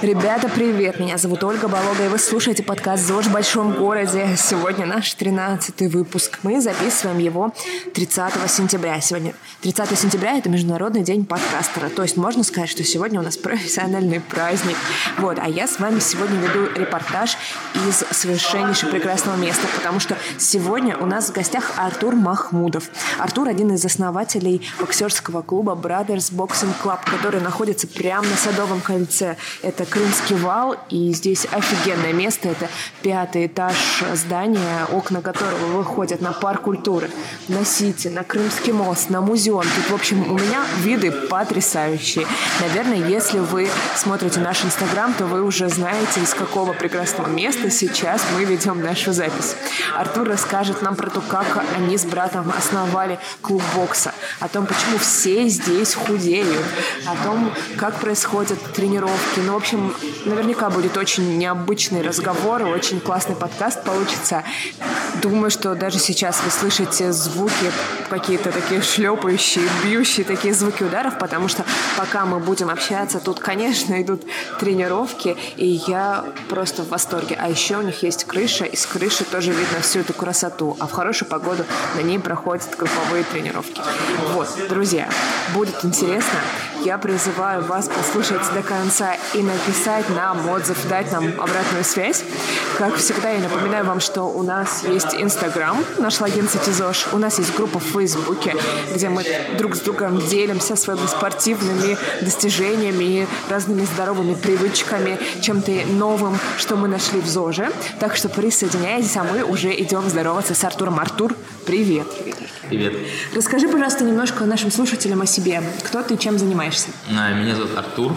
Ребята, привет! Меня зовут Ольга Болога, и вы слушаете подкаст «ЗОЖ в большом городе». Сегодня наш 13-й выпуск. Мы записываем его 30 сентября. Сегодня 30 сентября — это Международный день подкастера. То есть можно сказать, что сегодня у нас профессиональный праздник. Вот, а я с вами сегодня веду репортаж из совершеннейшего прекрасного места, потому что сегодня у нас в гостях Артур Махмудов. Артур — один из основателей боксерского клуба Brothers Boxing Club, который находится прямо на Садовом кольце. Это Крымский вал, и здесь офигенное место. Это пятый этаж здания, окна которого выходят на парк культуры, на Сити, на Крымский мост, на музеон. Тут, в общем, у меня виды потрясающие. Наверное, если вы смотрите наш Инстаграм, то вы уже знаете, из какого прекрасного места сейчас мы ведем нашу запись. Артур расскажет нам про то, как они с братом основали клуб бокса, о том, почему все здесь худеют, о том, как происходят тренировки. Ну, в общем, общем, наверняка будет очень необычный разговор и очень классный подкаст получится. Думаю, что даже сейчас вы слышите звуки какие-то такие шлепающие, бьющие такие звуки ударов, потому что пока мы будем общаться, тут, конечно, идут тренировки, и я просто в восторге. А еще у них есть крыша, и с крыши тоже видно всю эту красоту. А в хорошую погоду на ней проходят групповые тренировки. Вот, друзья, будет интересно. Я призываю вас послушать до конца и написать нам отзыв, дать нам обратную связь. Как всегда, я напоминаю вам, что у нас есть Инстаграм, наш логин Сатизош. У нас есть группа в Фейсбуке, где мы друг с другом делимся своими спортивными достижениями разными здоровыми привычками, чем-то новым, что мы нашли в ЗОЖе. Так что присоединяйтесь, а мы уже идем здороваться с Артуром. Артур, привет! Привет. Расскажи, пожалуйста, немножко нашим слушателям о себе. Кто ты, чем занимаешься? А, меня зовут Артур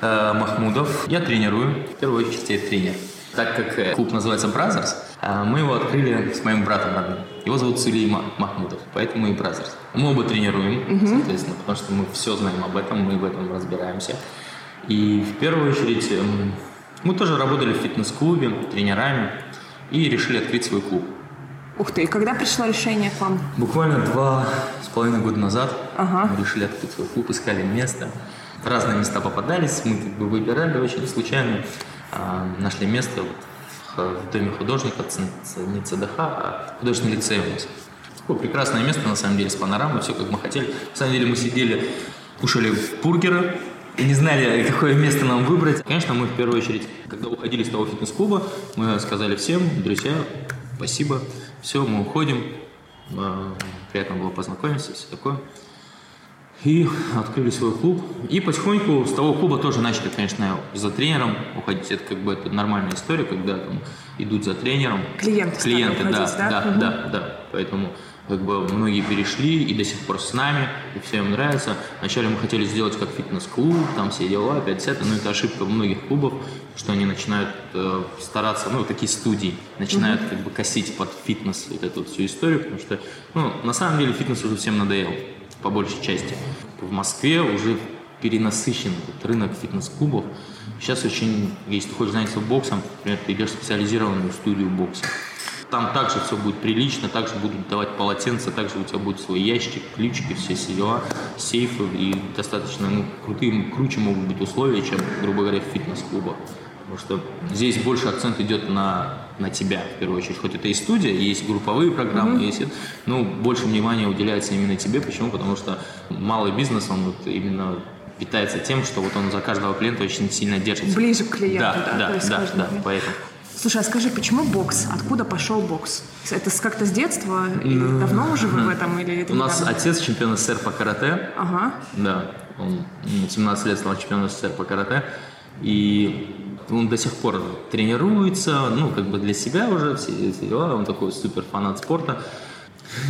э, Махмудов. Я тренирую. В первую очередь я тренер. Так как э, клуб называется Brothers, э, мы его открыли с моим братом родным. Его зовут Сулейма Махмудов, поэтому и Brothers. Мы оба тренируем, угу. соответственно, потому что мы все знаем об этом, мы в этом разбираемся. И в первую очередь эм, мы тоже работали в фитнес-клубе тренерами и решили открыть свой клуб. Ух ты, и когда пришло решение к вам? Буквально два с половиной года назад ага. мы решили открыть свой клуб, искали место. Разные места попадались, мы как бы выбирали очень случайно. А, нашли место вот в, в доме художника, не ЦДХ, а художественный лицей у нас. Такое прекрасное место, на самом деле, с панорамой, все как мы хотели. На самом деле мы сидели, кушали бургеры, и не знали, какое место нам выбрать. Конечно, мы в первую очередь, когда уходили с того фитнес-клуба, мы сказали всем, друзья, спасибо, все, мы уходим. А, приятно было познакомиться, все такое. И открыли свой клуб. И потихоньку с того клуба тоже начали, конечно, за тренером уходить. Это как бы это нормальная история, когда там идут за тренером. Клиенты. Клиенты, да, да, да, угу. да, да. Поэтому как бы многие перешли и до сих пор с нами, и все им нравится. Вначале мы хотели сделать как фитнес-клуб, там все дела, опять это, но это ошибка многих клубов, что они начинают э, стараться, ну, такие студии, начинают mm-hmm. как бы косить под фитнес вот эту всю историю, потому что, ну, на самом деле фитнес уже всем надоел, по большей части. В Москве уже перенасыщен этот рынок фитнес-клубов. Сейчас очень, если ты хочешь заняться боксом, например, ты идешь в специализированную студию бокса. Там также все будет прилично, также будут давать полотенца, также у тебя будет свой ящик, ключики, все дела, сейфы и достаточно ну, крутые, круче могут быть условия, чем, грубо говоря, в фитнес-клубах. Потому что здесь больше акцент идет на, на тебя, в первую очередь. Хоть это и студия, есть групповые программы, mm-hmm. есть, но больше внимания уделяется именно тебе. Почему? Потому что малый бизнес, он вот именно питается тем, что вот он за каждого клиента очень сильно держится. Ближе к клиенту, да, да, да, да, да, поэтому. Слушай, а скажи, почему бокс? Откуда пошел бокс? Это как-то с детства? Или давно уже вы в этом? Или это У нас отец чемпион СССР по карате. Ага. Да, он 17 лет стал чемпионом СССР по карате. И он до сих пор тренируется, ну, как бы для себя уже все эти дела. Он такой супер фанат спорта.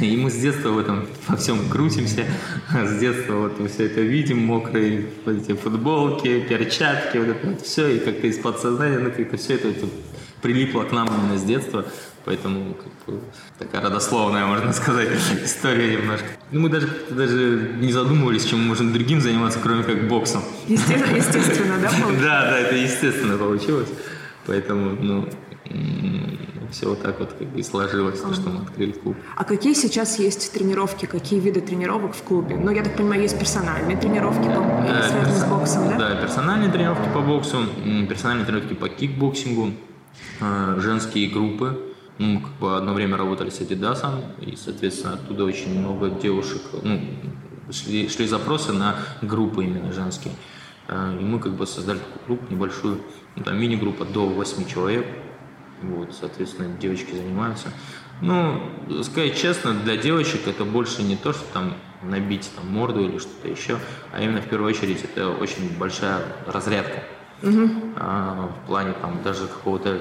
И мы с детства в этом во всем крутимся. С детства вот мы все это видим, мокрые вот эти футболки, перчатки, вот это вот все. И как-то из подсознания, ну, как-то все это, это прилипло к нам именно с детства. Поэтому как бы, такая родословная, можно сказать, история немножко. Ну, мы даже, даже не задумывались, чем мы можем другим заниматься, кроме как боксом. Естественно, естественно да, получилось? Да, да, это естественно получилось. Поэтому, ну, все вот так вот как бы и сложилось, то, что мы открыли клуб. А какие сейчас есть тренировки, какие виды тренировок в клубе? Ну, я так понимаю, есть персональные тренировки, по-моему, или связанные с боксом? да? Да, персональные тренировки по боксу, персональные тренировки по кикбоксингу, женские группы. Ну, как бы одно время работали с Adidas, и, соответственно, оттуда очень много девушек, ну, шли, шли запросы на группы именно женские. Э, и мы как бы создали такую группу небольшую, ну, там мини-группа до 8 человек. Вот, соответственно, девочки занимаются. Ну, сказать честно, для девочек это больше не то, что там набить там морду или что-то еще, а именно в первую очередь это очень большая разрядка. Угу. А, в плане там даже какого-то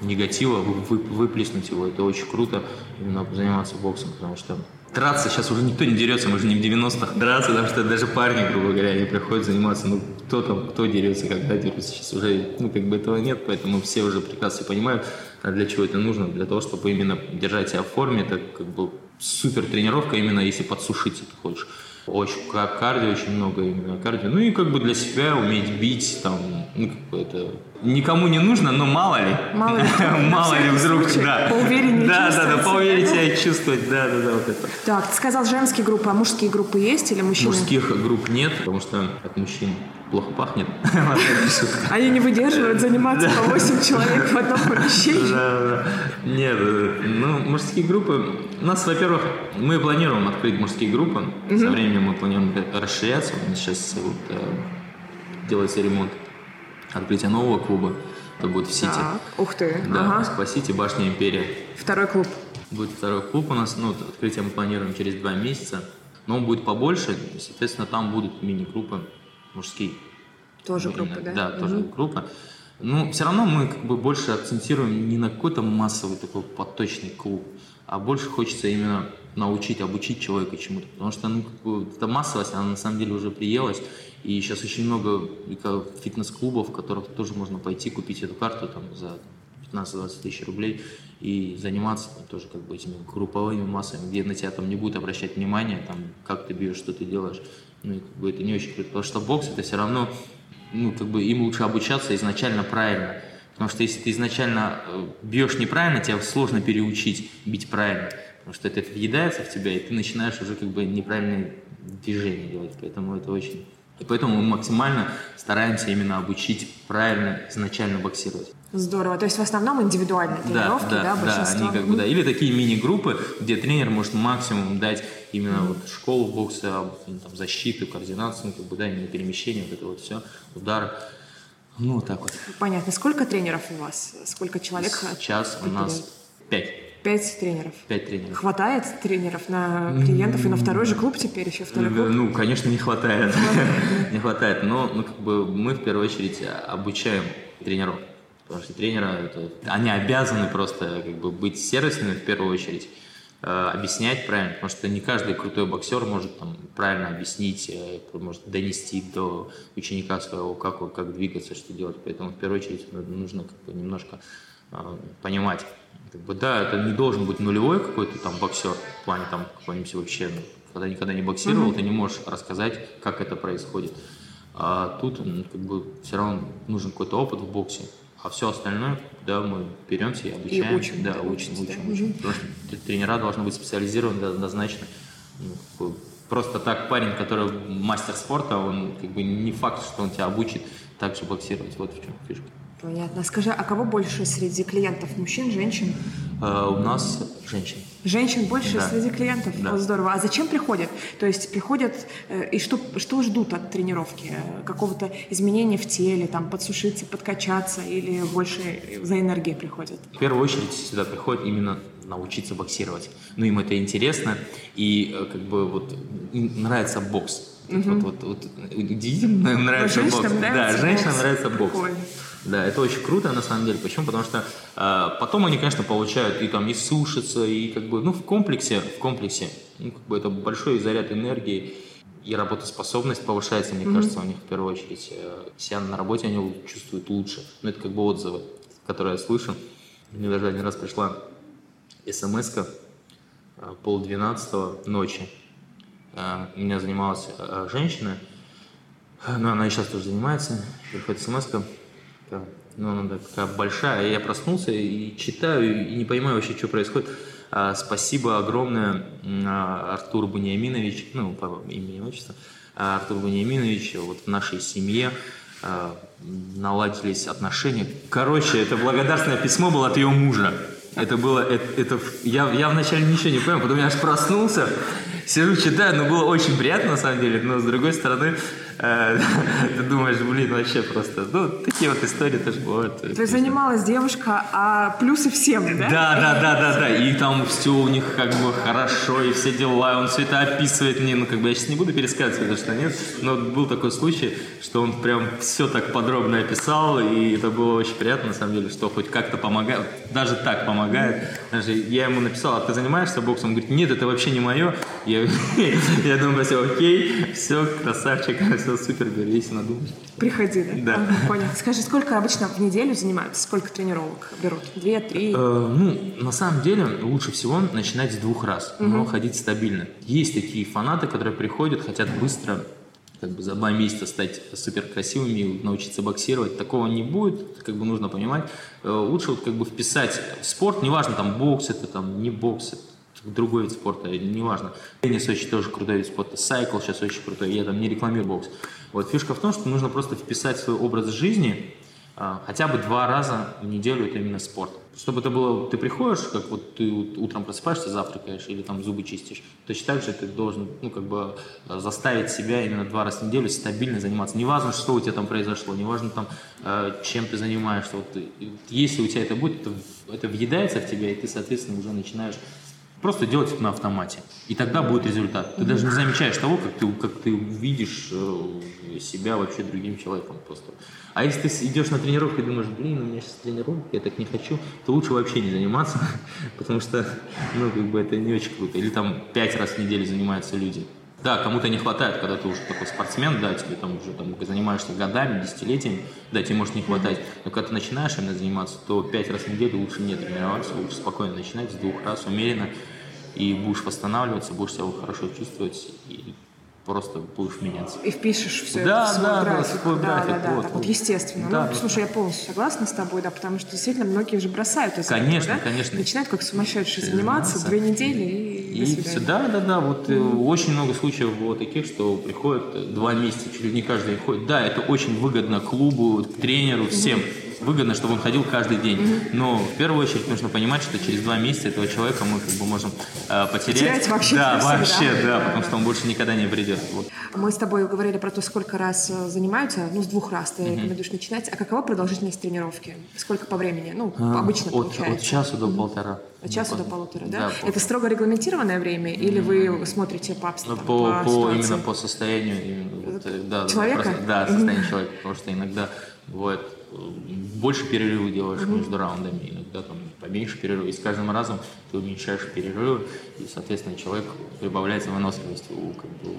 негатива вы, выплеснуть его, это очень круто именно заниматься боксом, потому что драться сейчас уже никто не дерется, мы же не в 90-х драться, потому что даже парни, грубо говоря, они приходят заниматься, ну кто там, кто дерется, когда дерется, сейчас уже, ну как бы этого нет, поэтому все уже прекрасно понимают, а для чего это нужно, для того, чтобы именно держать себя в форме, это как бы супер тренировка, именно если подсушиться ты хочешь. Очень кардио, очень много именно кардио. Ну и как бы для себя уметь бить, там, ну, как бы это никому не нужно, но мало ли. Мало ли. Мало ли вдруг, да. Поувереннее Да, да, да, поуверить себя чувствовать, да, да, да, вот это. Так, ты сказал женские группы, а мужские группы есть или мужчины? Мужских групп нет, потому что от мужчин плохо пахнет. Они не выдерживают заниматься по 8 человек в одном помещении. Нет, ну, мужские группы... У нас, во-первых, мы планируем открыть мужские группы. Со временем мы планируем расширяться. У нас сейчас вот, э, делается ремонт открытия нового клуба. Это будет в Сити. Ух ты. Да, по Сити Башня Империя. Второй клуб. Будет второй клуб у нас. Ну, открытие мы планируем через два месяца. Но он будет побольше. Соответственно, там будут мини-группы мужские. Тоже группа, да? Да, тоже угу. группа. Ну, все равно мы как бы больше акцентируем не на какой-то массовый такой поточный клуб, а больше хочется именно научить, обучить человека чему-то. Потому что ну, как бы, эта массовость, она на самом деле уже приелась. И сейчас очень много фитнес-клубов, в которых тоже можно пойти, купить эту карту там, за 15-20 тысяч рублей и заниматься там, тоже как бы этими групповыми массами, где на тебя там не будут обращать внимание, там, как ты бьешь, что ты делаешь. Ну, и, как бы, это не очень круто, потому что бокс это все равно, ну, как бы им лучше обучаться изначально правильно. Потому что если ты изначально э, бьешь неправильно, тебя сложно переучить бить правильно. Потому что это въедается в тебя, и ты начинаешь уже как бы неправильные движения делать. Поэтому это очень... И поэтому мы максимально стараемся именно обучить правильно изначально боксировать. Здорово. То есть в основном индивидуальные тренировки, да, да, да, да они как бы, да. Или такие мини-группы, где тренер может максимум дать именно mm-hmm. вот школу бокса, там, защиту, координацию, как бы, да, именно перемещение, вот это вот все, удар. Ну, вот так вот. Понятно. Сколько тренеров у вас? Сколько человек? Сейчас у нас пять. Пять тренеров. Пять тренеров. Хватает тренеров на клиентов и на второй же клуб теперь еще второй клуб? Ну, конечно, не хватает. Не хватает. Но ну, как бы мы в первую очередь обучаем тренеров. Потому что тренеры, это, они обязаны просто как бы быть сервисными в первую очередь, э, объяснять правильно, потому что не каждый крутой боксер может там, правильно объяснить, э, может донести до ученика своего, как, как двигаться, что делать. Поэтому в первую очередь нужно как бы немножко э, понимать. Как бы, да, это не должен быть нулевой какой-то там боксер, в плане там какой-нибудь вообще, ну, когда никогда не боксировал, mm-hmm. ты не можешь рассказать, как это происходит. А тут как бы все равно нужен какой-то опыт в боксе, а все остальное, да, мы беремся и обучаем. И учим. Да, учим, учим, да. учим. Потому что тренера должны быть специализированы однозначно. Ну, просто так парень, который мастер спорта, он как бы не факт, что он тебя обучит так же боксировать. Вот в чем фишка. Понятно. Скажи, а кого больше среди клиентов? Мужчин, женщин? Uh, у нас женщин. Женщин больше да. среди клиентов? Да. Вот здорово. А зачем приходят? То есть приходят э, и что, что ждут от тренировки? Какого-то изменения в теле, там, подсушиться, подкачаться или больше за энергией приходят? В первую очередь сюда приходят именно научиться боксировать. Ну, им это интересно, и э, как бы вот нравится бокс. Угу. Вот, вот, вот, удивительно нравится бокс. Нравится да, женщинам нравится бокс. Прикольно. Да, это очень круто на самом деле. Почему? Потому что э, потом они, конечно, получают и там и сушатся, и как бы, ну, в комплексе, в комплексе, ну, как бы это большой заряд энергии и работоспособность повышается, мне mm-hmm. кажется, у них в первую очередь. Э, себя на работе они чувствуют лучше. Ну, это как бы отзывы, которые я слышу. Мне даже один раз пришла смс э, пол двенадцатого ночи. Э, у меня занималась женщина, но она и сейчас тоже занимается. Приходит смс такая, ну, она такая большая. Я проснулся и читаю, и не понимаю вообще, что происходит. А, спасибо огромное, а, Артур Буниаминович, ну, по имени и отчеству. Артур Вениаминович, вот в нашей семье наладились отношения. Короче, это благодарственное письмо было от ее мужа. Это было, это, это я, я вначале ничего не понял, потом я аж проснулся, сижу, читаю, но было очень приятно на самом деле, но с другой стороны, э, ты думаешь, блин, вообще просто, ну, такие вот истории тоже бывают. То есть занималась девушка, а плюсы всем, да? Да, да, да, да, да, и там все у них как бы хорошо, и все дела, он все это описывает мне, ну, как бы я сейчас не буду пересказывать, потому что нет, но был такой случай, что он прям все так подробно описал, и это было очень приятно, на самом деле, что хоть как-то помогает, даже так помогает. Даже я ему написал, а ты занимаешься боксом? Он говорит, нет, это вообще не мое. Я, я думаю, все окей, все, красавчик, все супер, говорю, если надумаешь. Приходи, да? Да. Ага, понял. Скажи, сколько обычно в неделю занимаются? Сколько тренировок берут? Две, три? Э, ну, на самом деле, лучше всего начинать с двух раз, угу. но ходить стабильно. Есть такие фанаты, которые приходят, хотят быстро как бы за два месяца стать супер красивыми, научиться боксировать, такого не будет, как бы нужно понимать. Э, лучше вот как бы вписать спорт, неважно там бокс это, там не бокс, это другой вид спорта, неважно. Теннис очень тоже крутой вид спорта, сайкл сейчас очень крутой, я там не рекламирую бокс. Вот фишка в том, что нужно просто вписать свой образ жизни, а, хотя бы два раза в неделю это именно спорт. Чтобы это было, ты приходишь, как вот ты утром просыпаешься, завтракаешь или там зубы чистишь, точно так же ты должен, ну, как бы а, заставить себя именно два раза в неделю стабильно заниматься. Неважно, что у тебя там произошло, неважно там, а, чем ты занимаешься. Вот, если у тебя это будет, это, это въедается в тебя, и ты, соответственно, уже начинаешь Просто делать это на автомате. И тогда будет результат. Ты даже не замечаешь того, как ты, как ты видишь э, себя вообще другим человеком просто. А если ты идешь на тренировку и думаешь, блин, у меня сейчас тренировка, я так не хочу, то лучше вообще не заниматься, потому что, ну, как бы это не очень круто. Или там пять раз в неделю занимаются люди. Да, кому-то не хватает, когда ты уже такой спортсмен, да, тебе там уже там, занимаешься годами, десятилетиями, да, тебе может не хватать. Но когда ты начинаешь именно заниматься, то пять раз в неделю лучше не тренироваться, лучше спокойно начинать с двух раз, умеренно, и будешь восстанавливаться, будешь себя хорошо чувствовать, и просто будешь меняться. И впишешь все да, это в свой да, график. Да, свой да, график. Да, да, вот, да, вот. вот естественно. Да, ну, да. слушай, я полностью согласна с тобой, да, потому что действительно многие уже бросают из Конечно, этого, да? конечно. Начинают как сумасшедшие заниматься, две недели и, и все, да, да, да, вот mm. очень много случаев было таких, что приходят два месяца, чуть ли не каждый ходит. Да, это очень выгодно клубу, тренеру, всем. Mm-hmm выгодно, чтобы он ходил каждый день. Mm-hmm. Но в первую очередь нужно понимать, что через два месяца этого человека мы как бы можем э, потерять. Потерять вообще Да, вообще, да, да, потому что он больше никогда не придет. Вот. Мы с тобой говорили про то, сколько раз э, занимаются, ну, с двух раз ты mm-hmm. рекомендуешь начинать. А какова продолжительность тренировки? Сколько по времени? Ну, а, обычно от, получается. От часу до полтора. От часу до полутора, да? да Это полтора. строго регламентированное время или вы смотрите по ну, по, по, по именно по состоянию именно, вот, э, да, человека? Да, просто, да, состояние человека, потому что иногда бывает больше перерывы делаешь mm-hmm. между раундами, иногда там поменьше перерывы. И с каждым разом ты уменьшаешь перерывы, и, соответственно, человек прибавляется выносливость у, как бы,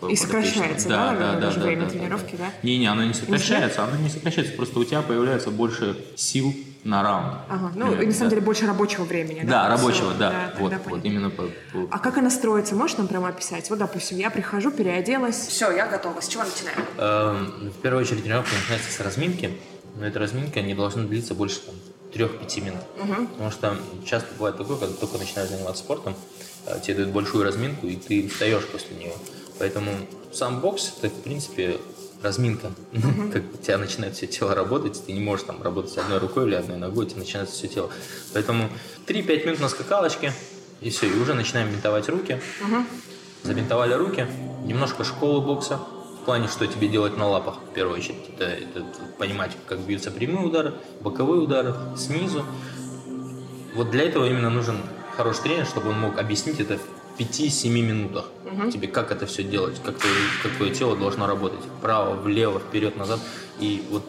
ну, и сокращается, да, да, да, даже да, время да, тренировки, да? Не-не, оно не сокращается, оно не сокращается, просто у тебя появляется больше сил на раунд. Ага, ну, и на самом деле больше рабочего времени. Да, да рабочего, Все, да. да вот, вот именно по, по... А как она строится? Можешь нам прямо описать? Вот, допустим, я прихожу, переоделась. Все, я готова. С чего начинаем? Эм, в первую очередь тренировка начинается с разминки, но эта разминка не должна длиться больше там, 3-5 минут. Угу. Потому что часто бывает такое, когда ты только начинаешь заниматься спортом, э, тебе дают большую разминку, и ты встаешь после нее. Поэтому сам бокс это, в принципе, разминка. Как у тебя начинает все тело работать, ты не можешь там работать одной рукой или одной ногой, у тебя начинается все тело. Поэтому 3-5 минут на скакалочке, и все, и уже начинаем бинтовать руки. Забинтовали руки, немножко школы бокса, в плане, что тебе делать на лапах, в первую очередь. Это, это понимать, как бьются прямые удары, боковые удары, снизу. Вот для этого именно нужен хороший тренер, чтобы он мог объяснить это 5-7 минутах угу. тебе, как это все делать, как, ты, как твое тело должно работать. Вправо, влево, вперед, назад. И вот,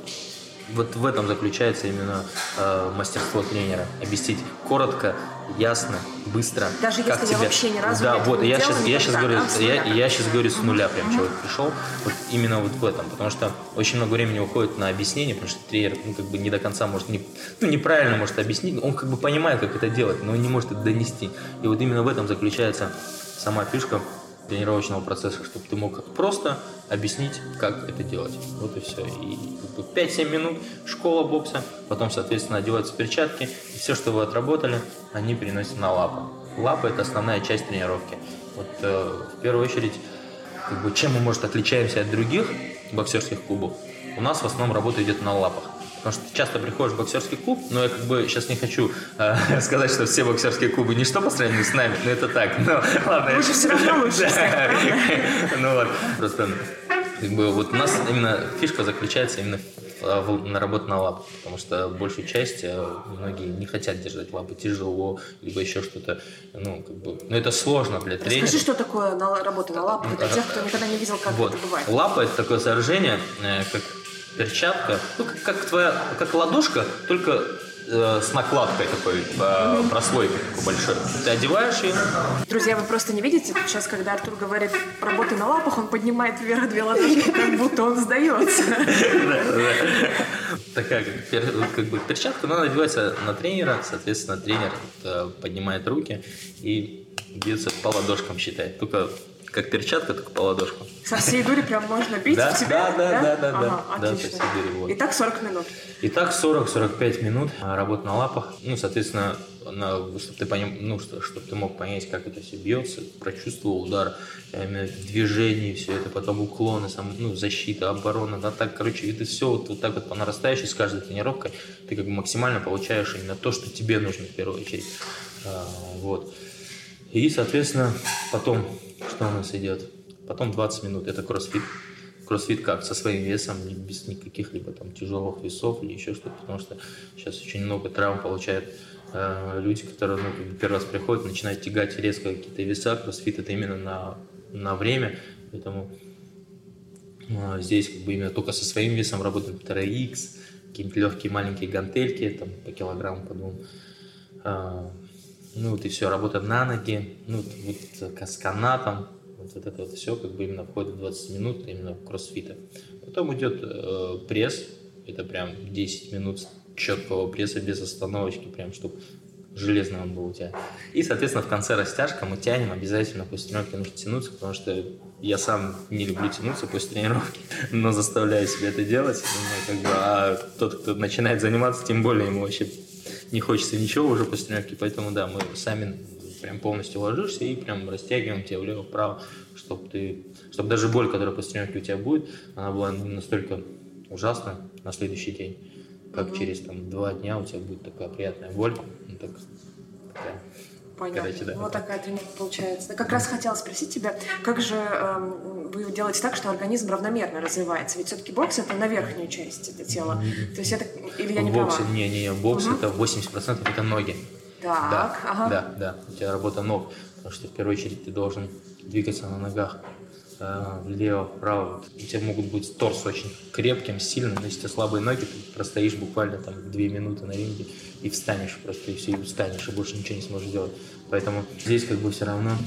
вот в этом заключается именно э, мастерство тренера. Объяснить коротко, ясно, быстро. Даже как если тебя... я вообще ни разу Да, вот, я сейчас, я сейчас говорю, я, я сейчас говорю с нуля, прям человек пришел, вот именно вот в этом, потому что очень много времени уходит на объяснение, потому что тренер, ну, как бы не до конца может, не, ну, неправильно может объяснить, он как бы понимает, как это делать, но он не может это донести. И вот именно в этом заключается сама фишка тренировочного процесса, чтобы ты мог просто объяснить, как это делать. Вот и все. И 5-7 минут школа бокса, потом, соответственно, одеваются перчатки, и все, что вы отработали, они переносят на лапы. Лапы – это основная часть тренировки. Вот э, в первую очередь как бы, чем мы, может, отличаемся от других боксерских клубов, у нас в основном работа идет на лапах. Потому что часто приходишь в боксерский клуб, но я как бы сейчас не хочу э, сказать, что все боксерские клубы ничто по сравнению с нами, но это так. Но ладно. Лучше все равно лучше. Ну вот, просто как бы вот у нас именно фишка заключается именно в, на работу на лапах, потому что большую часть э, многие не хотят держать лапы, тяжело, либо еще что-то, ну, как бы, но это сложно для тренера. Скажи, что такое на, работа на лапах, для тех, кто никогда не видел, как вот. это бывает. Лапа – это такое сооружение, э, как перчатка, ну, как, как твоя, как ладошка, только э, с накладкой такой, э, прослойкой такой большой. Ты одеваешь ее. Друзья, вы просто не видите, сейчас, когда Артур говорит «работай на лапах», он поднимает вверх две ладошки, как будто он сдается. Такая как бы перчатка, но она одевается на тренера, соответственно, тренер э, поднимает руки и бьется по ладошкам, считает. Только как перчатка, только по ладошку. Со всей дури прям можно бить да, в тебя? Да, да, да, да, ага, да, отлично. да, дури. Вот. Итак, 40 минут. Итак, 40-45 минут а, работа на лапах. Ну, соответственно, на, чтобы ты поним, ну, что, чтобы ты мог понять, как это все бьется, прочувствовал удар, именно движение, все это, потом уклоны, сам, ну, защита, оборона, да, так, короче, ты все вот, вот так вот по нарастающей с каждой тренировкой ты как бы максимально получаешь именно то, что тебе нужно в первую очередь. А, вот. И, соответственно, потом, что у нас идет? Потом 20 минут, это кроссфит. Кроссфит как? Со своим весом, без никаких либо там тяжелых весов или еще что-то, потому что сейчас очень много травм получают э, люди, которые ну, первый раз приходят, начинают тягать резко какие-то веса. Кроссфит это именно на, на время, поэтому э, здесь как бы именно только со своим весом работаем 2x, какие-нибудь легкие маленькие гантельки, там по килограмму, по двум. Э, ну вот и все, работа на ноги, ну вот с канатом, вот, вот это вот все как бы именно входит в 20 минут именно кроссфита. Потом идет э, пресс, это прям 10 минут четкого пресса без остановочки, прям чтобы железный он был у тебя. И, соответственно, в конце растяжка мы тянем, обязательно после тренировки нужно тянуться, потому что я сам не люблю тянуться после тренировки, но заставляю себя это делать. Ну, как бы, а тот, кто начинает заниматься, тем более ему вообще не хочется ничего уже после тренировки, поэтому да, мы сами прям полностью ложишься и прям растягиваем тебя влево-вправо, чтобы ты, чтобы даже боль, которая после тренировки у тебя будет, она была не настолько ужасна на следующий день, как mm-hmm. через там два дня у тебя будет такая приятная боль, ну, так, такая Понятно. Короче, да. Вот такая тренировка получается. Как раз хотела спросить тебя, как же эм, вы делаете так, что организм равномерно развивается? Ведь все-таки бокс это на верхнюю часть это тела. То есть это или я не боксе, права? Не, не, не, бокс угу. это 80% это ноги. Так, да, ага. да, да, у тебя работа ног, потому что в первую очередь ты должен двигаться на ногах э, влево, вправо. У тебя могут быть торс очень крепким, сильным, но если у тебя слабые ноги, ты простоишь буквально там две минуты на ринге и встанешь просто, и все, и устанешь, и больше ничего не сможешь делать. Поэтому здесь как бы все равно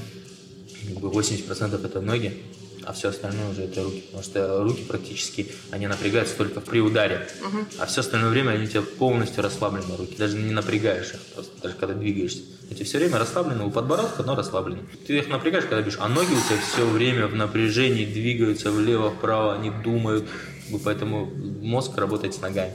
как бы 80% это ноги, а все остальное уже это руки. Потому что руки практически, они напрягаются только при ударе. Угу. А все остальное время они у тебя полностью расслаблены руки. Даже не напрягаешь их, просто даже когда двигаешься. Эти все время расслаблены, у подбородка, но расслаблены. Ты их напрягаешь, когда бежишь, а ноги у тебя все время в напряжении двигаются влево-вправо, они думают. Поэтому мозг работает с ногами.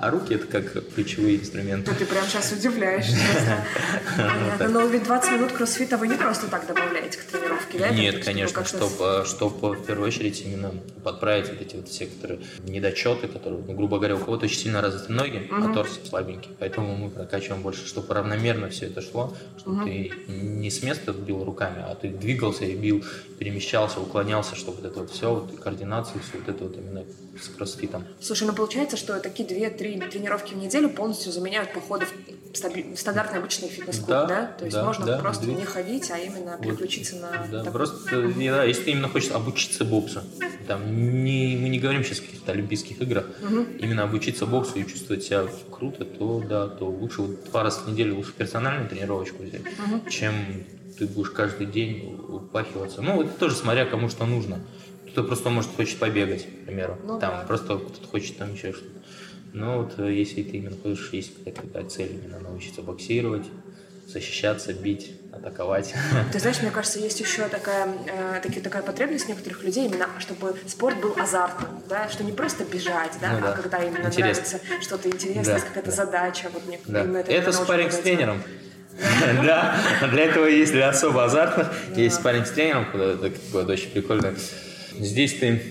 А руки это как ключевые инструменты. Ну, ты прям сейчас удивляешь, честно. Понятно. Но ведь 20 минут кроссфита вы не просто так добавляете к тренировке, да? Нет, конечно, чтобы, чтобы в первую очередь именно подправить вот эти вот все, которые недочеты, которые, ну, грубо говоря, у кого-то очень сильно развиты ноги, а торс слабенький. Поэтому мы прокачиваем больше, чтобы равномерно все это шло, чтобы ты не с места бил руками, а ты двигался и бил, перемещался, уклонялся, чтобы вот это вот все, вот координацию, все вот это вот именно с кроссфитом. Слушай, ну получается, что такие две-три тренировки в неделю полностью заменяют походы в стандартный обычный фитнес-клуб, да? да? То есть да, можно да, просто две... не ходить, а именно вот, переключиться на... Да, такой... просто, да, если ты именно хочешь обучиться боксу, там, не, мы не говорим сейчас о каких-то олимпийских играх, угу. именно обучиться боксу и чувствовать себя круто, то да, то лучше вот два раза в неделю лучше персональную тренировочку взять, угу. чем ты будешь каждый день упахиваться. Ну, это тоже смотря кому что нужно. Кто-то просто, может, хочет побегать, к примеру. Ну, там да. просто кто-то хочет там еще что-то. Но вот э, если ты именно хочешь, есть какая-то цель именно научиться боксировать, защищаться, бить, атаковать. Ты знаешь, мне кажется, есть еще такая, э, таки, такая потребность некоторых людей, именно чтобы спорт был азартным, да, что не просто бежать, да, Ну а да. когда именно Интересно. нравится что-то интересное, Да, какая-то да. задача. Вот мне Да. Это, очень спарринг с тренером. Да, для этого есть для особо азартных. Есть спарринг с тренером, куда это очень прикольно. здесь ты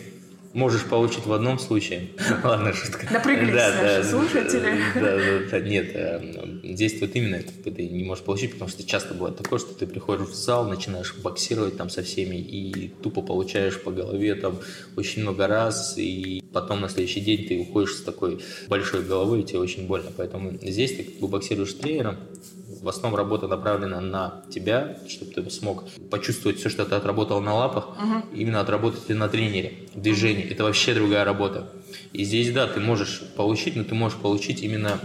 можешь получить в одном случае. Ладно, шутка. Напряглись да, наши да, слушатели. Да, да, да, нет, здесь вот именно как бы, ты не можешь получить, потому что часто бывает такое, что ты приходишь в зал, начинаешь боксировать там со всеми и тупо получаешь по голове там очень много раз, и потом на следующий день ты уходишь с такой большой головой, и тебе очень больно. Поэтому здесь ты как бы боксируешь с тренером, в основном работа направлена на тебя, чтобы ты смог почувствовать все, что ты отработал на лапах, угу. именно отработать ты на тренере, в движении. Это вообще другая работа. И здесь, да, ты можешь получить, но ты можешь получить именно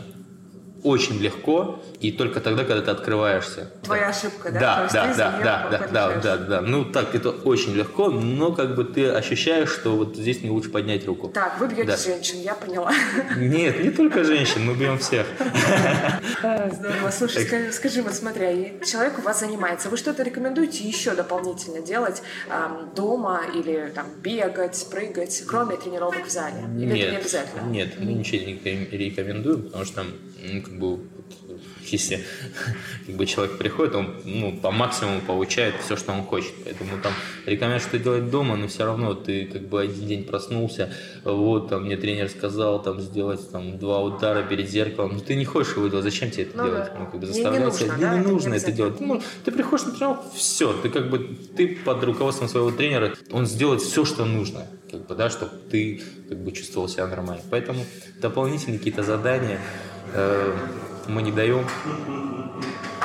очень легко и только тогда, когда ты открываешься. Твоя ошибка, да? Да, да, да, да, да, да, да, да. Ну так это очень легко, но как бы ты ощущаешь, что вот здесь не лучше поднять руку. Так, вы бьете да. женщин, я поняла. Нет, не только женщин, мы бьем всех. Здорово. Слушай, скажи, скажи, вот смотри, человек у вас занимается, вы что-то рекомендуете еще дополнительно делать дома или там бегать, прыгать, кроме тренировок в зале? Или нет, это не обязательно? Нет, мы ничего не рекомендуем, потому что ну, как бы, если как бы, человек приходит, он ну, по максимуму получает все, что он хочет. Поэтому там рекомендую что делать дома, но все равно ты как бы один день проснулся, вот там мне тренер сказал там сделать там два удара перед зеркалом, но ты не хочешь его делать, зачем тебе это ну, делать? Ну, как бы заставлять себя, да, не нужно это, это делать. Ну, ты приходишь на тренировку, все, ты как бы ты под руководством своего тренера, он сделает все, что нужно как бы, да, чтобы ты как бы чувствовал себя нормально. Поэтому дополнительные какие-то задания, Э, мы не даем.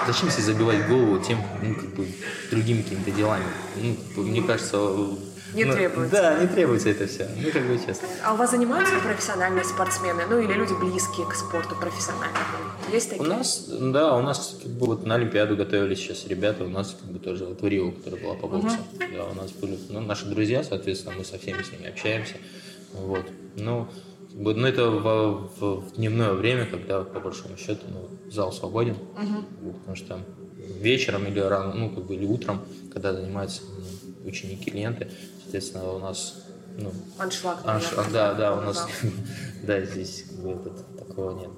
Зачем себе забивать голову тем, ну, как бы, другими какими-то делами? Ну, как бы, мне кажется... Не ну, требуется. Да, не требуется это все. Ну, как бы честно. А у вас занимаются профессиональные спортсмены? Ну, или люди близкие к спорту профессионально? Есть такие? У нас, да, у нас как бы вот на Олимпиаду готовились сейчас ребята, у нас как бы тоже вот в Рио, которая была по боксу. Uh-huh. Да, у нас были ну, наши друзья, соответственно, мы со всеми с ними общаемся. Вот. Ну, но ну, это в, в дневное время, когда, по большому счету, ну, зал свободен. Угу. Потому что вечером или рано, ну, как бы, или утром, когда занимаются ну, ученики, клиенты, соответственно, у нас ну, аншлаг. Аншлаг, да, да, у нас, да, здесь как бы, этот, такого нет.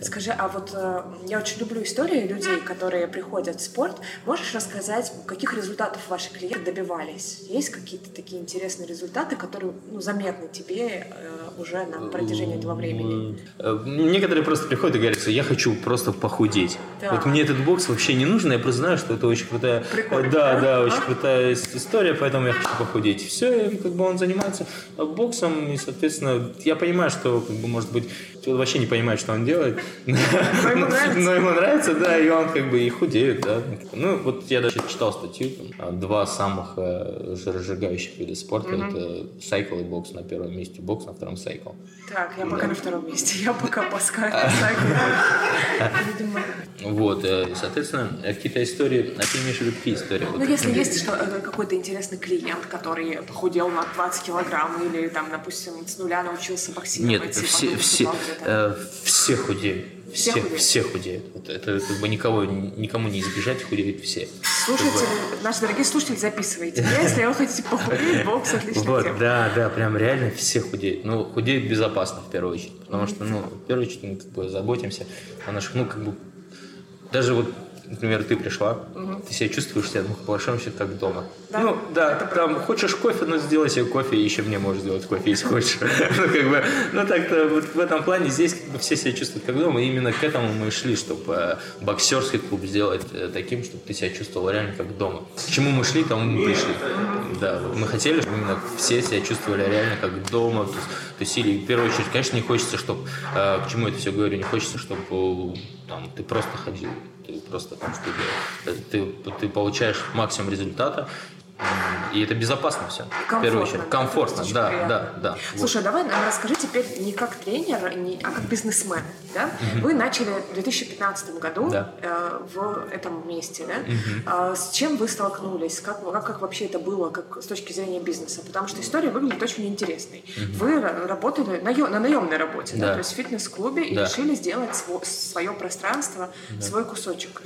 Скажи, а вот э, я очень люблю истории людей, которые приходят в спорт. Можешь рассказать, каких результатов ваши клиенты добивались? Есть какие-то такие интересные результаты, которые ну, заметны тебе э, уже на протяжении этого времени? Э, некоторые просто приходят и говорят, что я хочу просто похудеть. Да. Вот мне этот бокс вообще не нужен, я просто знаю, что это очень крутая, Прикольно, да, да, да, очень крутая история, поэтому я хочу похудеть. Все, как бы он занимается боксом, и, соответственно, я понимаю, что, как бы, может быть, он вообще не понимает, что он делает, но ему нравится. Но ему нравится, да, и он как бы и худеет, да. Ну, вот я даже читал статью, там, два самых э, жиросжигающих вида спорта, это сайкл и бокс на первом месте, бокс на втором сайкл. Так, я пока на втором месте, я пока по сайкл. Вот, э, соответственно, какие-то истории, а ты имеешь в виду какие истории? Ну, если есть э, какой-то интересный клиент, который похудел на 20 килограмм или, там, допустим, с нуля научился боксировать. Нет, все, все, э, все худеют. Все, все, худеют. все худеют. Это, это как бы никого, никому не избежать, худеют все. Слушайте, наши дорогие слушатели, записывайте. Если вы хотите похудеть, бокс отличная вот, тема. Да, да, прям реально все худеют. Ну, худеют безопасно в первую очередь. Потому что, ну, в первую очередь мы как бы заботимся о наших, ну, как бы, даже вот например, ты пришла, угу. ты себя чувствуешь себя, ну, по большому счету, как дома. Да? Ну, да, это там, правда. хочешь кофе, ну, сделай себе кофе, и еще мне можешь сделать кофе, если хочешь. ну, как бы, ну, так-то вот в этом плане здесь как бы все себя чувствуют как дома, и именно к этому мы и шли, чтобы э, боксерский клуб сделать э, таким, чтобы ты себя чувствовал реально как дома. К чему мы шли, тому мы пришли. Да, мы хотели, чтобы именно все себя чувствовали реально как дома, то есть, то есть или в первую очередь, конечно, не хочется, чтобы, э, к чему это все говорю, не хочется, чтобы там, ты просто ходил ты просто там что ты, ты получаешь максимум результата, и это безопасно все. Комфортно, в первую очередь. Комфортно, да, приятно. да, да. Слушай, вот. давай нам расскажи теперь не как тренер, не, а как бизнесмен. Да? Угу. Вы начали в 2015 году да. э, в этом месте. Да? Угу. Э, с чем вы столкнулись? Как, как, как вообще это было как, с точки зрения бизнеса? Потому что история выглядит очень интересной. Угу. Вы работали на, на наемной работе, да. Да? то есть в фитнес-клубе, и да. решили сделать сво, свое пространство, да. свой кусочек.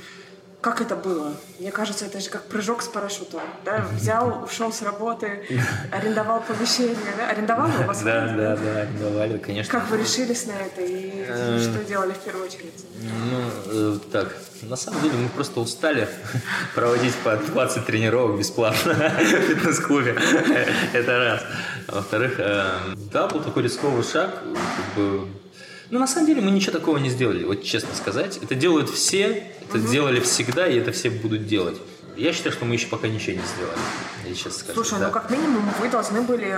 Как это было? Мне кажется, это же как прыжок с парашютом. Да? Взял, ушел с работы, арендовал помещение. Да? Арендовал вас? Да, да, да, арендовали, конечно. Как вы решились на это и Э, что делали в первую очередь? Ну, э, так, на самом деле мы просто устали проводить по 20 тренировок бесплатно в фитнес-клубе. Это раз. Во-вторых, э, да, был такой рисковый шаг. как бы, ну, на самом деле мы ничего такого не сделали, вот честно сказать. Это делают все, это делали всегда, и это все будут делать. Я считаю, что мы еще пока ничего не сделали, я честно скажу. Слушай, да. ну как минимум вы должны были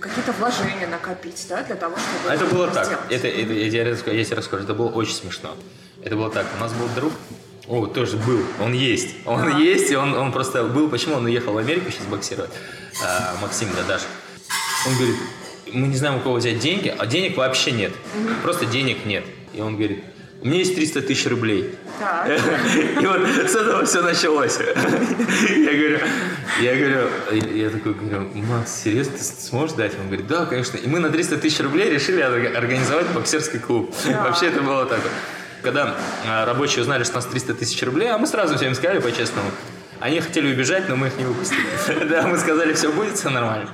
какие-то вложения накопить, да, для того, чтобы А это было так. сделать. Это, это, я, тебе расскажу, я тебе расскажу. Это было очень смешно. Это было так. У нас был друг. О, тоже был. Он есть. Он Ага. есть, и он, он просто был. Почему он уехал в Америку сейчас боксировать? А, Максим Дадаш. Он говорит, мы не знаем, у кого взять деньги, а денег вообще нет. Просто денег нет. И он говорит, у меня есть 300 тысяч рублей. Так. И вот с этого все началось. Я говорю, я говорю, я такой говорю, Макс, серьезно, ты сможешь дать? Он говорит, да, конечно. И мы на 300 тысяч рублей решили орга- организовать боксерский клуб. Да. Вообще это было так. Когда а, рабочие узнали, что у нас 300 тысяч рублей, а мы сразу всем сказали по-честному, они хотели убежать, но мы их не выпустили. Да, мы сказали, все будет, все нормально.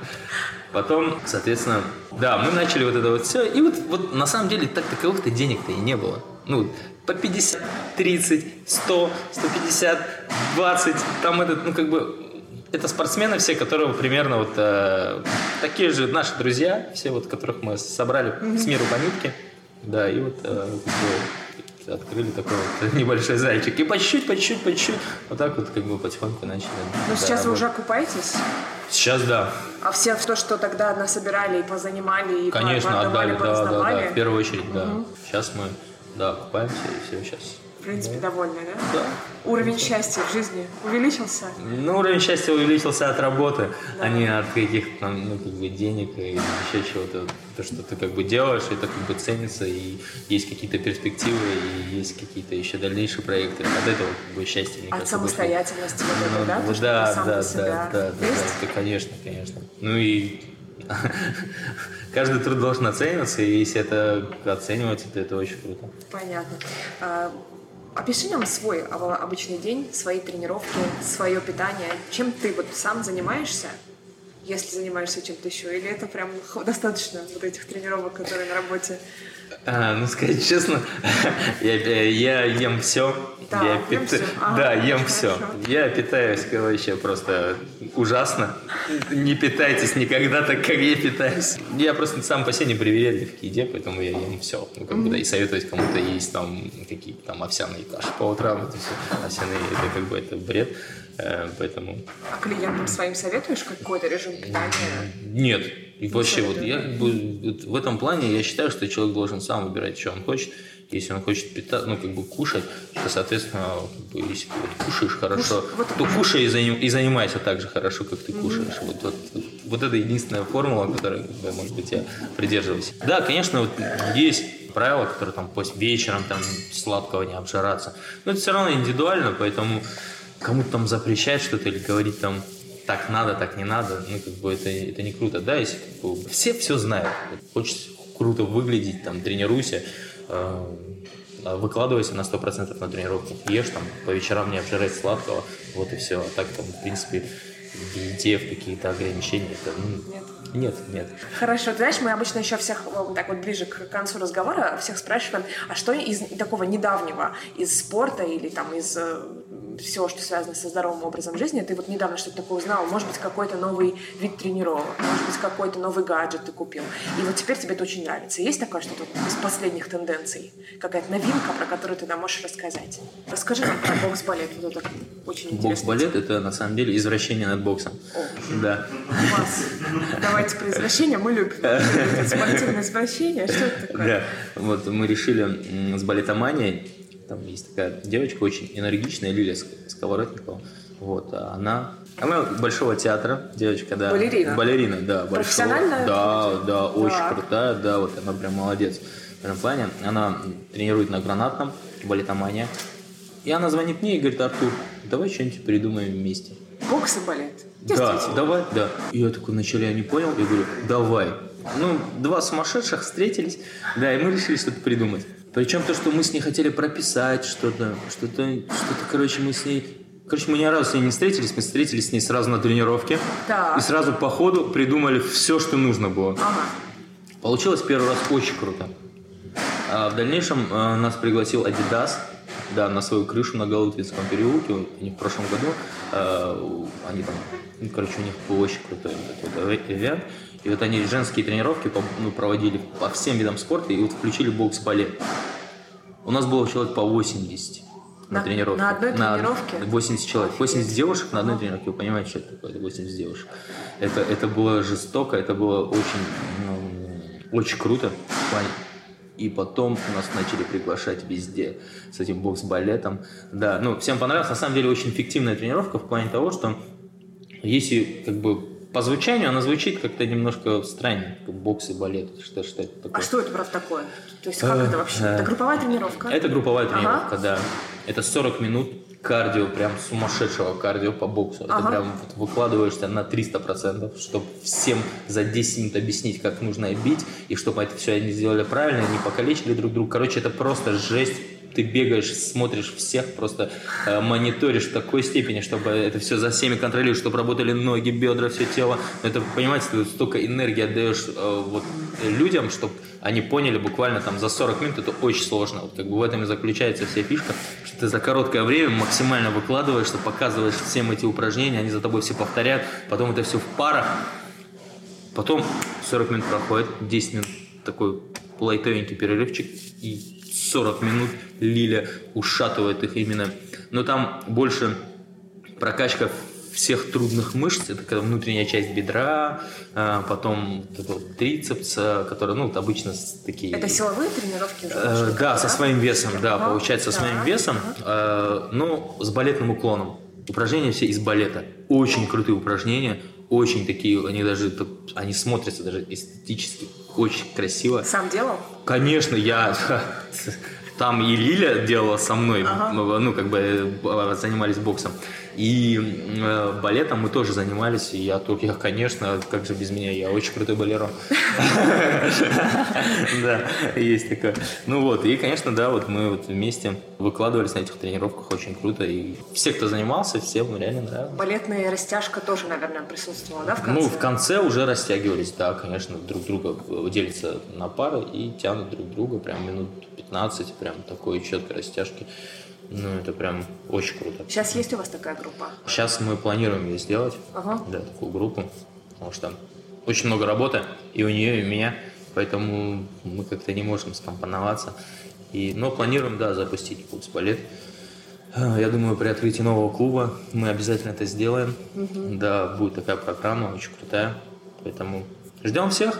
Потом, соответственно, да, мы начали вот это вот все. И вот, вот на самом деле так таковых-то денег-то и не было. Ну, по 50, 30, 100, 150, 20. Там этот, ну, как бы, это спортсмены все, которые примерно вот э, такие же наши друзья, все вот, которых мы собрали с миру по нитке. Да, и вот э, как открыли такой вот небольшой зайчик. И по чуть-чуть, по чуть-чуть, по чуть-чуть, вот так вот как бы потихоньку начали. Ну да, сейчас вы работать. уже окупаетесь? Сейчас да, А все то, что тогда насобирали и позанимали, и Конечно, отдали, да, да, да, в первую очередь, да. Сейчас мы, да, купаемся и все, сейчас. В принципе, довольны, да? Да. Уровень счастья в жизни увеличился? Ну, уровень счастья увеличился от работы, а не от каких-то там, ну, как бы денег и еще чего-то. То, что ты как бы делаешь, это как бы ценится, и есть какие-то перспективы, и есть какие-то еще дальнейшие проекты. От этого как бы счастье, мне От кажется, самостоятельности вот Ну, этой, да? То, вот что да, да, да, да, да, да, это, конечно, конечно. Ну и каждый труд должен оцениваться, и если это оценивается, то это очень круто. Понятно. Опиши нам свой об- обычный день, свои тренировки, свое питание. Чем ты вот сам занимаешься, если занимаешься чем-то еще? Или это прям достаточно вот этих тренировок, которые на работе? А, ну, сказать честно, я, я ем все. Да, я ем пита- всё. Ага, да, ем хорошо. все. Я питаюсь, короче, просто ужасно. Не питайтесь никогда так, как я питаюсь. Я просто сам по себе не привередлив к еде, поэтому я ем все. Ну, как бы, да, и советовать кому-то есть там какие-то там овсяные каши по утрам, это все. Овсяные, это как бы это бред. Э, поэтому А клиентам своим советуешь какой-то режим питания? нет. И вообще, вот я как бы вот в этом плане я считаю, что человек должен сам выбирать, что он хочет. Если он хочет питаться, ну, как бы кушать, то, соответственно, как бы, если вот кушаешь хорошо, Куш- вот то кушай и, заним- и занимайся так же хорошо, как ты кушаешь. Вот, вот, вот, вот это единственная формула, которой, может быть, я придерживаюсь. Да, конечно, вот есть правила, которые там после вечером там сладкого не обжираться. Но это все равно индивидуально, поэтому кому-то там запрещать что-то или говорить там так надо, так не надо, ну, как бы это, это не круто, да, если как бы, все все знают, хочешь круто выглядеть, там, тренируйся, э, а выкладывайся на 100% на тренировку, ешь там, по вечерам не обжирать сладкого, вот и все, а так там, в принципе, в еде, в какие-то ограничения, это, ну, Нет. нет. Хорошо, ты знаешь, мы обычно еще всех, э, так вот ближе к концу разговора, всех спрашиваем, а что из такого недавнего, из спорта или там из всего, что связано со здоровым образом жизни, ты вот недавно что-то такое узнал, может быть, какой-то новый вид тренировок, может быть, какой-то новый гаджет ты купил, и вот теперь тебе это очень нравится. Есть такое что-то из последних тенденций? Какая-то новинка, про которую ты нам можешь рассказать? Расскажи нам про бокс-балет, вот это очень интересно. Бокс-балет – это, на самом деле, извращение над боксом. Да. Класс. Давайте про извращение, мы любим. Спортивное извращение, что это такое? Да, вот мы решили с балетоманией, там есть такая девочка очень энергичная, Лилия Ск- Сковородникова, вот, а она, она большого театра, девочка, да. Балерина? Балерина, да. большого. Профессиональная Да, да, очень Так. крутая, да, вот она прям молодец. В этом плане она тренирует на гранатном, балетомания. И она звонит мне и говорит, Артур, давай что-нибудь придумаем вместе. Бокс и балет. Да, давай, да. И я такой вначале я не понял, я говорю, давай. Ну, два сумасшедших встретились, да, и мы решили что-то придумать. Причем то, что мы с ней хотели прописать что-то, что-то, что-то, короче, мы с ней Короче, мы ни разу с ней не встретились, мы встретились с ней сразу на тренировке. Так. И сразу по ходу придумали все, что нужно было. Ага. Получилось первый раз очень круто. А в дальнейшем э, нас пригласил Adidas, да, на свою крышу на Галутинском переулке. Они в прошлом году, э, они там, ну, короче, у них был очень крутой вот ивент. И вот они женские тренировки по- ну, проводили по всем видам спорта и вот включили бокс-балет. У нас было человек по 80 на, На- тренировке. на одной тренировке? 80 человек. 80 девушек на одной тренировке. Вы понимаете, что это такое? Это 80 девушек. Это, это было жестоко, это было очень, ну, очень круто в плане. И потом нас начали приглашать везде с этим бокс-балетом. Да, ну, всем понравилось. На самом деле, очень эффективная тренировка в плане того, что если как бы по звучанию она звучит как-то немножко странно, как бокс и балет. Что, что это такое? А что это, правда, такое? То есть как Э, это вообще? э. Это групповая тренировка? Это групповая Ага. тренировка, да. Это 40 минут кардио, прям сумасшедшего кардио по боксу. Ага. Ты прям вот выкладываешься на 300%, чтобы всем за 10 минут объяснить, как нужно бить, и чтобы это все они сделали правильно, не покалечили друг друга. Короче, это просто жесть. Ты бегаешь, смотришь всех, просто э, мониторишь в такой степени, чтобы это все за всеми контролируешь, чтобы работали ноги, бедра, все тело. Это, понимаете, ты столько энергии отдаешь э, вот, э, людям, чтобы они поняли буквально там за 40 минут, это очень сложно. Вот как бы в этом и заключается вся фишка, что ты за короткое время максимально выкладываешься, показываешь всем эти упражнения, они за тобой все повторяют, потом это все в парах, потом 40 минут проходит, 10 минут такой лайтовенький перерывчик и 40 минут Лиля ушатывает их именно. Но там больше прокачка всех трудных мышц, это когда внутренняя часть бедра, а, потом вот трицепс, который, ну, обычно такие... Это силовые тренировки уже? Э, да, со своим весом, да, Ага, получается, со своим весом, э, но с балетным уклоном. Упражнения все из балета. Очень крутые упражнения, очень такие, они даже, они смотрятся даже эстетически очень красиво. Сам делал? Конечно, я там и Лиля делала со мной, Ага. ну, как бы э, занимались боксом. И э, балетом мы тоже занимались, и я только, я, конечно, как же без меня, я очень крутой балерон. Да, есть такое. Ну вот, и, конечно, да, вот мы вот вместе выкладывались на этих тренировках очень круто, и все, кто занимался, всем реально нравилось. Балетная растяжка тоже, наверное, присутствовала, да, в конце? Ну, в конце уже растягивались, да, конечно, друг друга делятся на пары и тянут друг друга прям минут 15, прям такой четкой растяжки. Ну, это прям очень круто. Сейчас есть у вас такая группа? Сейчас мы планируем ее сделать, Ага. да, такую группу, потому что очень много работы и у нее, и у меня, поэтому мы как-то не можем скомпоноваться. И, но планируем, да, запустить курс балет. Э, Я думаю, при открытии нового клуба мы обязательно это сделаем. Да, будет такая программа, очень крутая. Поэтому ждем всех.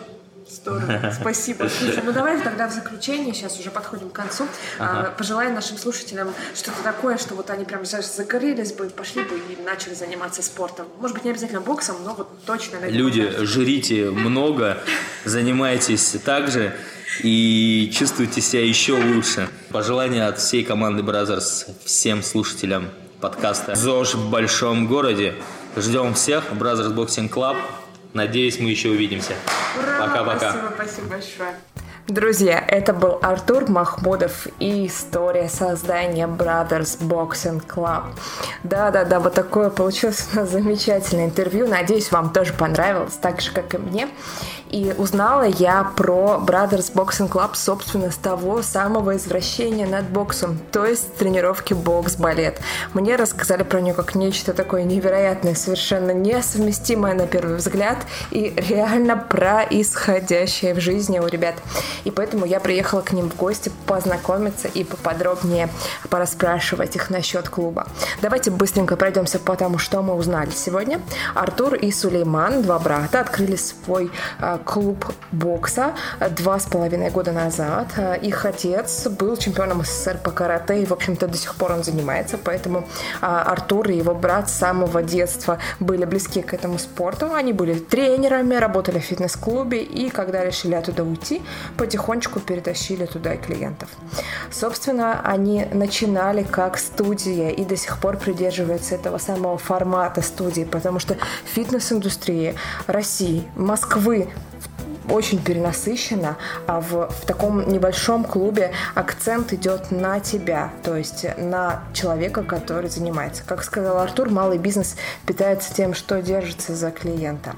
Здорово, спасибо. Слушай, ну давай тогда в заключение, сейчас уже подходим к концу, Ага. а, пожелай нашим слушателям что-то такое, что вот они прям сейчас загорелись бы, пошли бы и начали заниматься спортом. Может быть, не обязательно боксом, но вот точно на этом Люди, этапе. жрите много, занимайтесь так же и чувствуйте себя еще лучше. Пожелания от всей команды Brothers всем слушателям подкаста ЗОЖ в большом городе. Ждем всех. Brothers Boxing Club. Надеюсь, мы еще увидимся. Пока-пока. Спасибо, спасибо большое. Друзья, это был Артур Махмудов и история создания Brothers Boxing Club. Да-да-да, вот такое получилось у нас замечательное интервью. Надеюсь, вам тоже понравилось, так же, как и мне. И узнала я про Brothers Boxing Club, собственно, с того самого извращения над боксом, то есть тренировки бокс-балет. Мне рассказали про нее как нечто такое невероятное, совершенно несовместимое на первый взгляд и реально происходящее в жизни у ребят. И поэтому я приехала к ним в гости познакомиться и поподробнее пораспрашивать их насчет клуба. Давайте быстренько пройдемся по тому, что мы узнали сегодня. Артур и Сулейман, два брата, открыли свой э, клуб бокса э, два с половиной года назад. Э, Их отец был чемпионом СССР по карате, и, в общем-то, до сих пор он занимается, поэтому Артур и его брат с самого детства были близки к этому спорту. Они были тренерами, работали в фитнес-клубе, и когда решили оттуда уйти, потихонечку перетащили туда и клиентов. Собственно, они начинали как студия и до сих пор придерживаются этого самого формата студии, потому что фитнес-индустрия России, Москвы, очень перенасыщена, а в, в таком небольшом клубе акцент идет на тебя, то есть на человека, который занимается. Как сказал Артур, малый бизнес питается тем, что держится за клиента.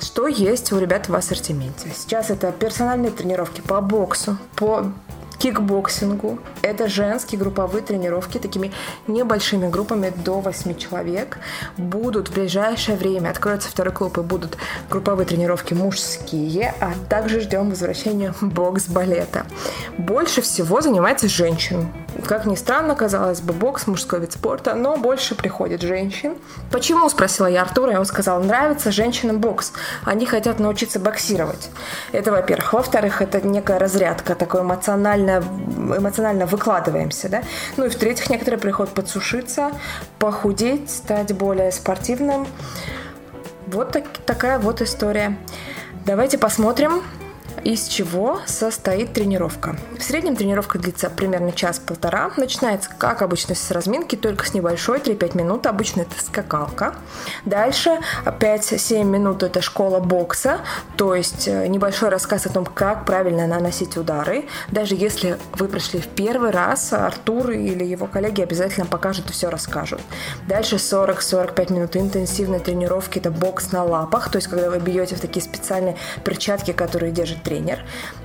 Что есть у ребят в ассортименте? Сейчас это персональные тренировки по боксу, по кикбоксингу. Это женские групповые тренировки такими небольшими группами до 8 человек. Будут в ближайшее время, откроется второй клуб и будут групповые тренировки мужские, а также ждем возвращения бокс-балета. Больше всего занимается женщин. Как ни странно, казалось бы, бокс мужской вид спорта, но больше приходит женщин. Почему, спросила я Артура, и он сказал, нравится женщинам бокс. Они хотят научиться боксировать. Это, во-первых. Во-вторых, это некая разрядка, такой эмоционально, эмоционально выкладываемся, да. Ну и в-третьих, некоторые приходят подсушиться, похудеть, стать более спортивным. Вот так, такая вот история. Давайте посмотрим, из чего состоит тренировка. В среднем тренировка длится примерно час-полтора. Начинается, как обычно, с разминки, только с небольшой, 3-5 минут. Обычно это скакалка. Дальше 5-7 минут это школа бокса, то есть э, небольшой рассказ о том, как правильно наносить удары. Даже если вы пришли в первый раз, Артур или его коллеги обязательно покажут и все расскажут. Дальше 40-45 минут интенсивной тренировки, это бокс на лапах, то есть когда вы бьете в такие специальные перчатки, которые держат тренер.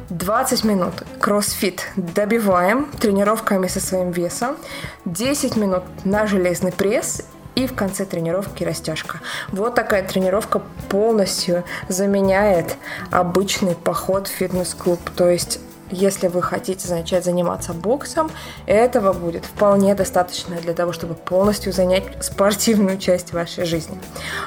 20 минут кроссфит добиваем тренировками со своим весом. 10 минут на железный пресс и в конце тренировки растяжка. Вот такая тренировка полностью заменяет обычный поход в фитнес-клуб. То есть если вы хотите начать заниматься боксом, этого будет вполне достаточно для того, чтобы полностью занять спортивную часть вашей жизни.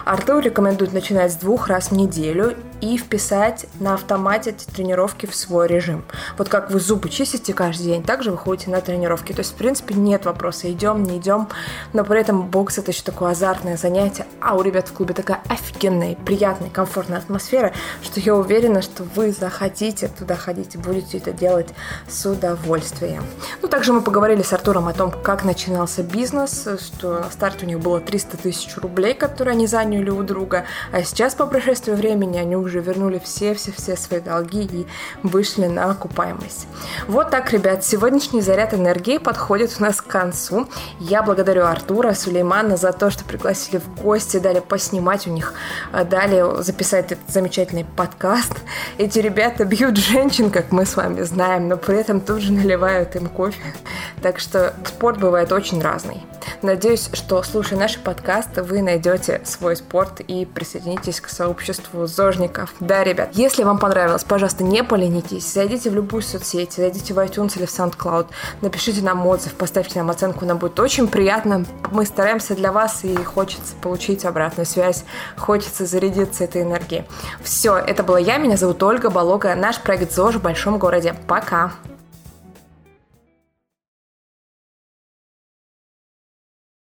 Артур рекомендует начинать с двух раз в неделю и вписать на автомате эти тренировки в свой режим. Вот как вы зубы чистите каждый день, также вы ходите на тренировки. То есть, в принципе, нет вопроса, идем, не идем, но при этом бокс это еще такое азартное занятие, а у ребят в клубе такая офигенная, приятная, комфортная атмосфера, что я уверена, что вы захотите туда ходить и будете это делать с удовольствием. Ну, также мы поговорили с Артуром о том, как начинался бизнес, что на старте у них было 300 тысяч рублей, которые они заняли у друга, а сейчас по прошествии времени они уже вернули все-все-все свои долги и вышли на окупаемость. Вот так, ребят, сегодняшний заряд энергии подходит у нас к концу. Я благодарю Артура, Сулеймана за то, что пригласили в гости, дали поснимать у них, а, дали записать этот замечательный подкаст. Эти ребята бьют женщин, как мы с вами знаем, но при этом тут же наливают им кофе. Так что спорт бывает очень разный. Надеюсь, что слушая наши подкасты, вы найдете свой спорт и присоединитесь к сообществу зожников. Да, ребят, если вам понравилось, пожалуйста, не поленитесь, зайдите в любую соцсеть, зайдите в iTunes или в SoundCloud, напишите нам отзыв, поставьте нам оценку, нам будет очень приятно. Мы стараемся для вас и хочется получить обратную связь, хочется зарядиться этой энергией. Все, это была я, меня зовут Ольга Болога, наш проект ЗОЖ в большом городе. Пока!